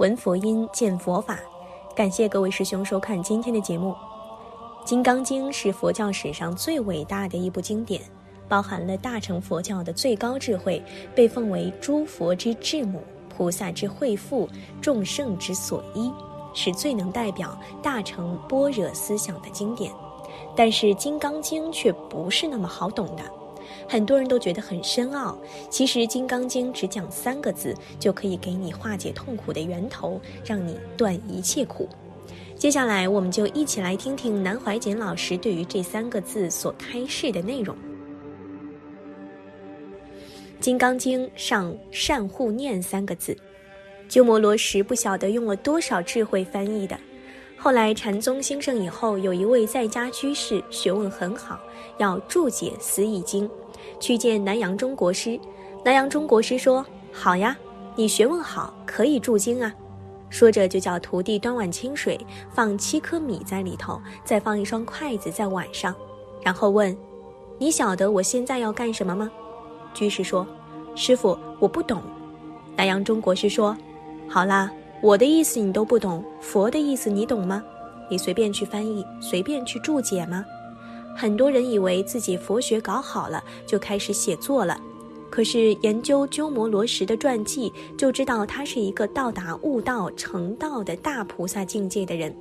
闻佛音，见佛法。感谢各位师兄收看今天的节目。《金刚经》是佛教史上最伟大的一部经典，包含了大乘佛教的最高智慧，被奉为诸佛之智母、菩萨之慧父、众圣之所依，是最能代表大乘般若思想的经典。但是，《金刚经》却不是那么好懂的。很多人都觉得很深奥，其实《金刚经》只讲三个字，就可以给你化解痛苦的源头，让你断一切苦。接下来，我们就一起来听听南怀瑾老师对于这三个字所开示的内容。《金刚经》上“善护念”三个字，鸠摩罗什不晓得用了多少智慧翻译的。后来禅宗兴盛以后，有一位在家居士学问很好，要注解《思义经》。去见南阳中国师，南阳中国师说：“好呀，你学问好，可以注经啊。”说着就叫徒弟端碗清水，放七颗米在里头，再放一双筷子在碗上，然后问：“你晓得我现在要干什么吗？”居士说：“师傅，我不懂。”南阳中国师说：“好啦，我的意思你都不懂，佛的意思你懂吗？你随便去翻译，随便去注解吗？”很多人以为自己佛学搞好了，就开始写作了。可是研究鸠摩罗什的传记，就知道他是一个到达悟道成道的大菩萨境界的人。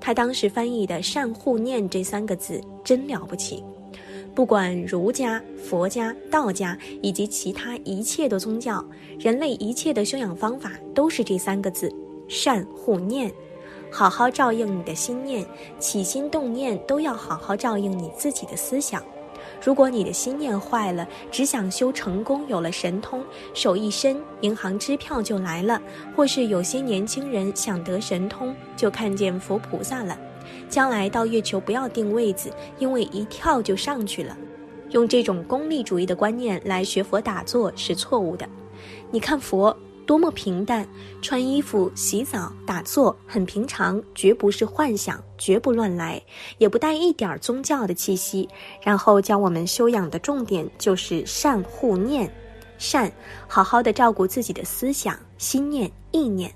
他当时翻译的“善护念”这三个字真了不起。不管儒家、佛家、道家以及其他一切的宗教，人类一切的修养方法都是这三个字：善护念。好好照应你的心念，起心动念都要好好照应你自己的思想。如果你的心念坏了，只想修成功，有了神通，手一伸，银行支票就来了；或是有些年轻人想得神通，就看见佛菩萨了。将来到月球不要定位子，因为一跳就上去了。用这种功利主义的观念来学佛打坐是错误的。你看佛。多么平淡，穿衣服、洗澡、打坐很平常，绝不是幻想，绝不乱来，也不带一点宗教的气息。然后教我们修养的重点就是善护念，善，好好的照顾自己的思想、心念、意念。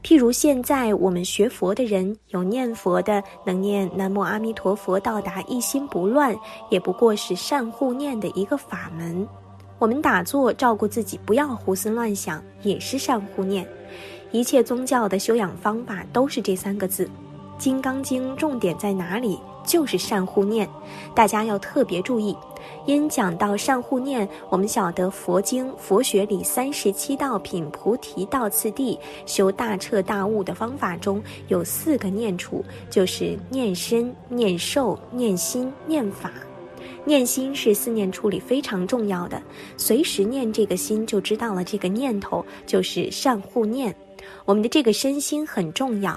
譬如现在我们学佛的人，有念佛的，能念南无阿弥陀佛到达一心不乱，也不过是善护念的一个法门。我们打坐照顾自己，不要胡思乱想，也是善护念。一切宗教的修养方法都是这三个字，《金刚经》重点在哪里？就是善护念。大家要特别注意，因讲到善护念，我们晓得佛经、佛学里三十七道品菩提道次第修大彻大悟的方法中有四个念处，就是念身、念受、念心、念法。念心是四念处里非常重要的，随时念这个心，就知道了这个念头就是善护念。我们的这个身心很重要，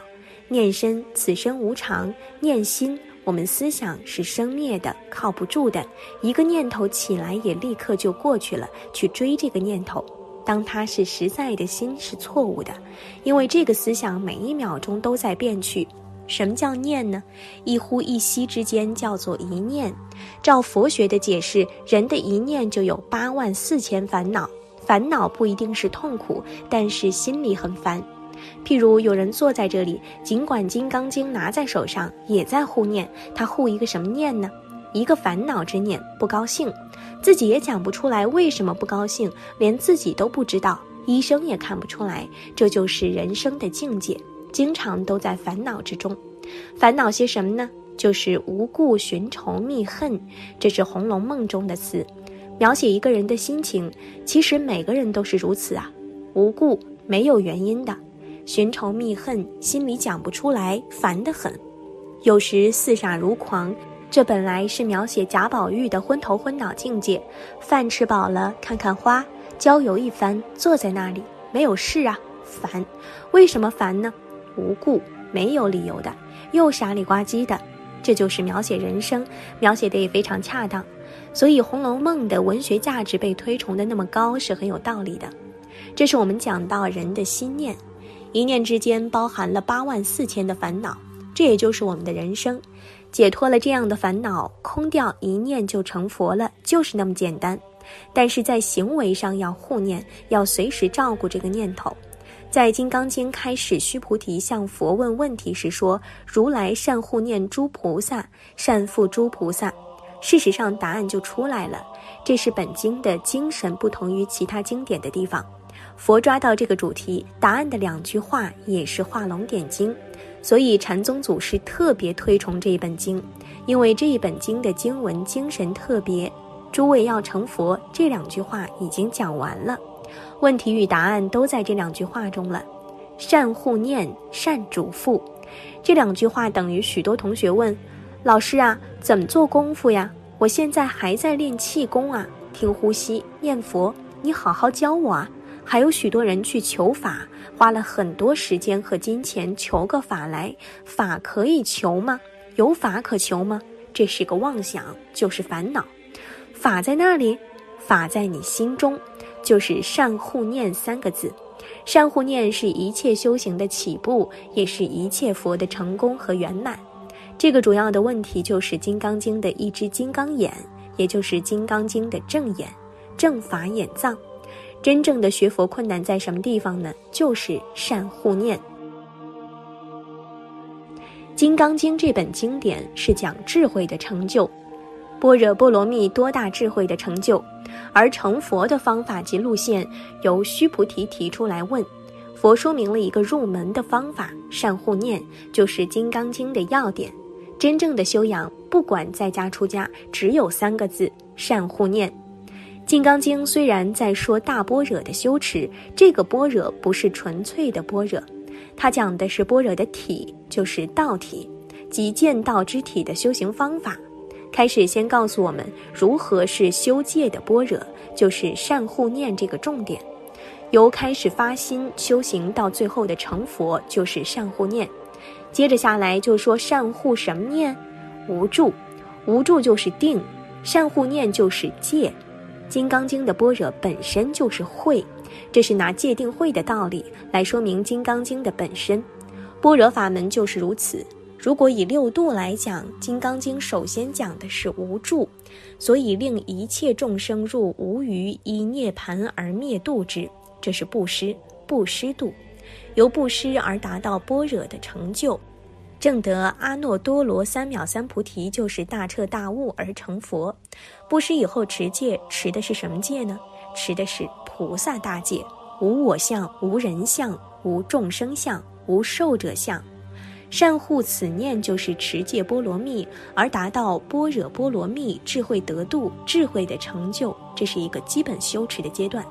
念身此生无常，念心我们思想是生灭的，靠不住的，一个念头起来也立刻就过去了，去追这个念头，当它是实在的心是错误的，因为这个思想每一秒钟都在变去。什么叫念呢？一呼一吸之间叫做一念。照佛学的解释，人的一念就有八万四千烦恼。烦恼不一定是痛苦，但是心里很烦。譬如有人坐在这里，尽管《金刚经》拿在手上，也在护念。他护一个什么念呢？一个烦恼之念，不高兴。自己也讲不出来为什么不高兴，连自己都不知道，医生也看不出来。这就是人生的境界。经常都在烦恼之中，烦恼些什么呢？就是无故寻仇觅恨，这是《红楼梦》中的词，描写一个人的心情。其实每个人都是如此啊，无故没有原因的，寻仇觅恨，心里讲不出来，烦得很。有时四傻如狂，这本来是描写贾宝玉的昏头昏脑境界。饭吃饱了，看看花，郊游一番，坐在那里没有事啊，烦。为什么烦呢？无故没有理由的，又傻里呱唧的，这就是描写人生，描写的也非常恰当。所以《红楼梦》的文学价值被推崇的那么高，是很有道理的。这是我们讲到人的心念，一念之间包含了八万四千的烦恼，这也就是我们的人生。解脱了这样的烦恼，空掉一念就成佛了，就是那么简单。但是在行为上要护念，要随时照顾这个念头。在《金刚经》开始，须菩提向佛问问题时说：“如来善护念诸菩萨，善护诸菩萨。”事实上，答案就出来了。这是本经的精神不同于其他经典的地方。佛抓到这个主题，答案的两句话也是画龙点睛，所以禅宗祖师特别推崇这一本经，因为这一本经的经文精神特别。诸位要成佛，这两句话已经讲完了，问题与答案都在这两句话中了。善护念，善嘱咐，这两句话等于许多同学问。老师啊，怎么做功夫呀？我现在还在练气功啊，听呼吸、念佛，你好好教我啊！还有许多人去求法，花了很多时间和金钱求个法来，法可以求吗？有法可求吗？这是个妄想，就是烦恼。法在那里？法在你心中，就是善护念三个字。善护念是一切修行的起步，也是一切佛的成功和圆满。这个主要的问题就是《金刚经》的一只金刚眼，也就是《金刚经》的正眼、正法眼藏。真正的学佛困难在什么地方呢？就是善护念。《金刚经》这本经典是讲智慧的成就，般若波罗蜜多大智慧的成就，而成佛的方法及路线由须菩提提出来问，佛说明了一个入门的方法，善护念就是《金刚经》的要点。真正的修养，不管在家出家，只有三个字：善护念。《金刚经》虽然在说大般若的修持，这个般若不是纯粹的般若，它讲的是般若的体，就是道体，即见道之体的修行方法。开始先告诉我们如何是修戒的般若，就是善护念这个重点。由开始发心修行到最后的成佛，就是善护念。接着下来就说善护什么念？无助，无助就是定，善护念就是戒。金刚经的般若本身就是慧，这是拿戒定慧的道理来说明金刚经的本身。般若法门就是如此。如果以六度来讲，金刚经首先讲的是无助，所以令一切众生入无余依涅盘而灭度之，这是布施，布施度。由布施而达到般若的成就，正得阿耨多罗三藐三菩提，就是大彻大悟而成佛。布施以后持戒，持的是什么戒呢？持的是菩萨大戒，无我相，无人相，无众生相，无寿者相。善护此念，就是持戒波罗蜜，而达到般若波罗蜜智慧得度，智慧的成就，这是一个基本修持的阶段。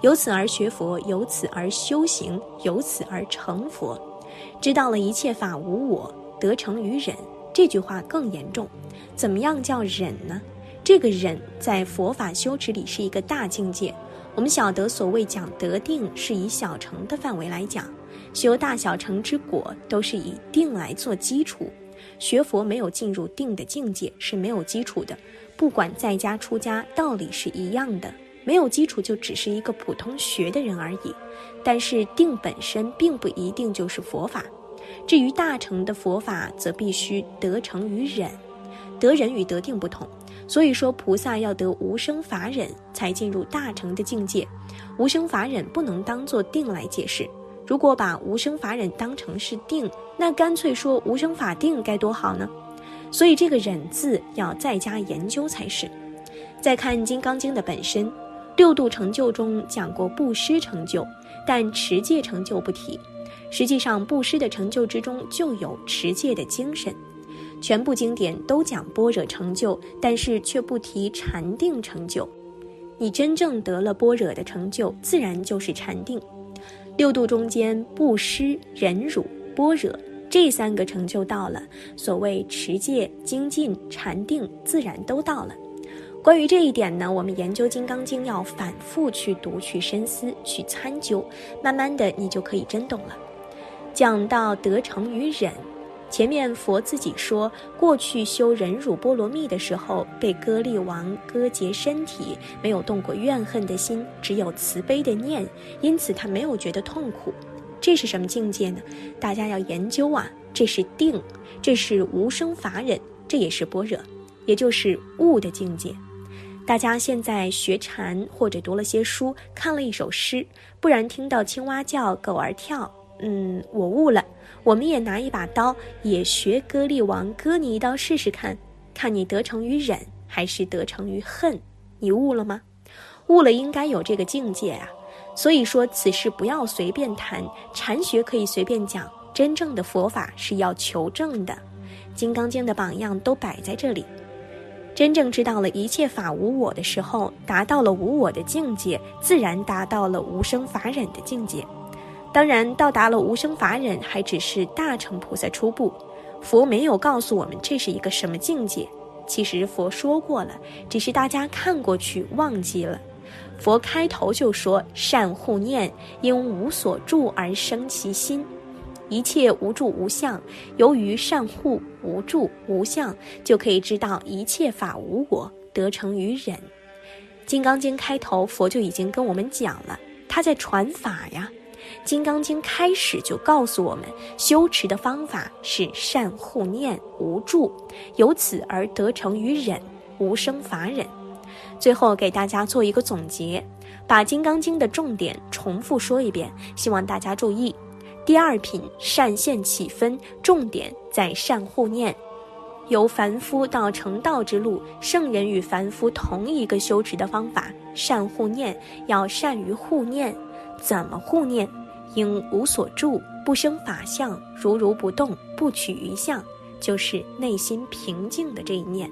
由此而学佛，由此而修行，由此而成佛。知道了一切法无我，得成于忍。这句话更严重。怎么样叫忍呢？这个忍在佛法修持里是一个大境界。我们晓得，所谓讲得定，是以小乘的范围来讲，修大小乘之果，都是以定来做基础。学佛没有进入定的境界是没有基础的。不管在家出家，道理是一样的。没有基础就只是一个普通学的人而已，但是定本身并不一定就是佛法。至于大乘的佛法，则必须得成于忍，得忍与得定不同。所以说，菩萨要得无生法忍，才进入大乘的境界。无生法忍不能当做定来解释。如果把无生法忍当成是定，那干脆说无生法定该多好呢？所以这个忍字要再加研究才是。再看《金刚经》的本身。六度成就中讲过布施成就，但持戒成就不提。实际上，布施的成就之中就有持戒的精神。全部经典都讲般若成就，但是却不提禅定成就。你真正得了般若的成就，自然就是禅定。六度中间，不施、忍辱、般若这三个成就到了，所谓持戒、精进、禅定，自然都到了。关于这一点呢，我们研究《金刚经》要反复去读、去深思、去参究，慢慢的你就可以真懂了。讲到得成与忍，前面佛自己说，过去修忍辱波罗蜜的时候，被割力王割截身体，没有动过怨恨的心，只有慈悲的念，因此他没有觉得痛苦。这是什么境界呢？大家要研究啊！这是定，这是无生法忍，这也是般若，也就是悟的境界。大家现在学禅或者读了些书，看了一首诗，不然听到青蛙叫，狗儿跳，嗯，我悟了。我们也拿一把刀，也学割力王割你一刀试试看，看你得成于忍还是得成于恨。你悟了吗？悟了，应该有这个境界啊。所以说，此事不要随便谈，禅学可以随便讲，真正的佛法是要求证的。《金刚经》的榜样都摆在这里。真正知道了一切法无我的时候，达到了无我的境界，自然达到了无生法忍的境界。当然，到达了无生法忍，还只是大乘菩萨初步。佛没有告诉我们这是一个什么境界。其实佛说过了，只是大家看过去忘记了。佛开头就说：“善护念，因无所住而生其心。”一切无住无相，由于善护无住无相，就可以知道一切法无我，得成于忍。《金刚经》开头，佛就已经跟我们讲了，他在传法呀。《金刚经》开始就告诉我们，修持的方法是善护念无住，由此而得成于忍，无生法忍。最后给大家做一个总结，把《金刚经》的重点重复说一遍，希望大家注意。第二品善现起分，重点在善护念。由凡夫到成道之路，圣人与凡夫同一个修持的方法，善护念要善于护念。怎么护念？应无所住，不生法相，如如不动，不取于相，就是内心平静的这一念。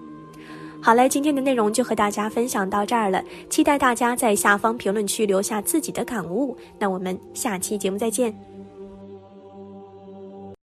好嘞，今天的内容就和大家分享到这儿了，期待大家在下方评论区留下自己的感悟。那我们下期节目再见。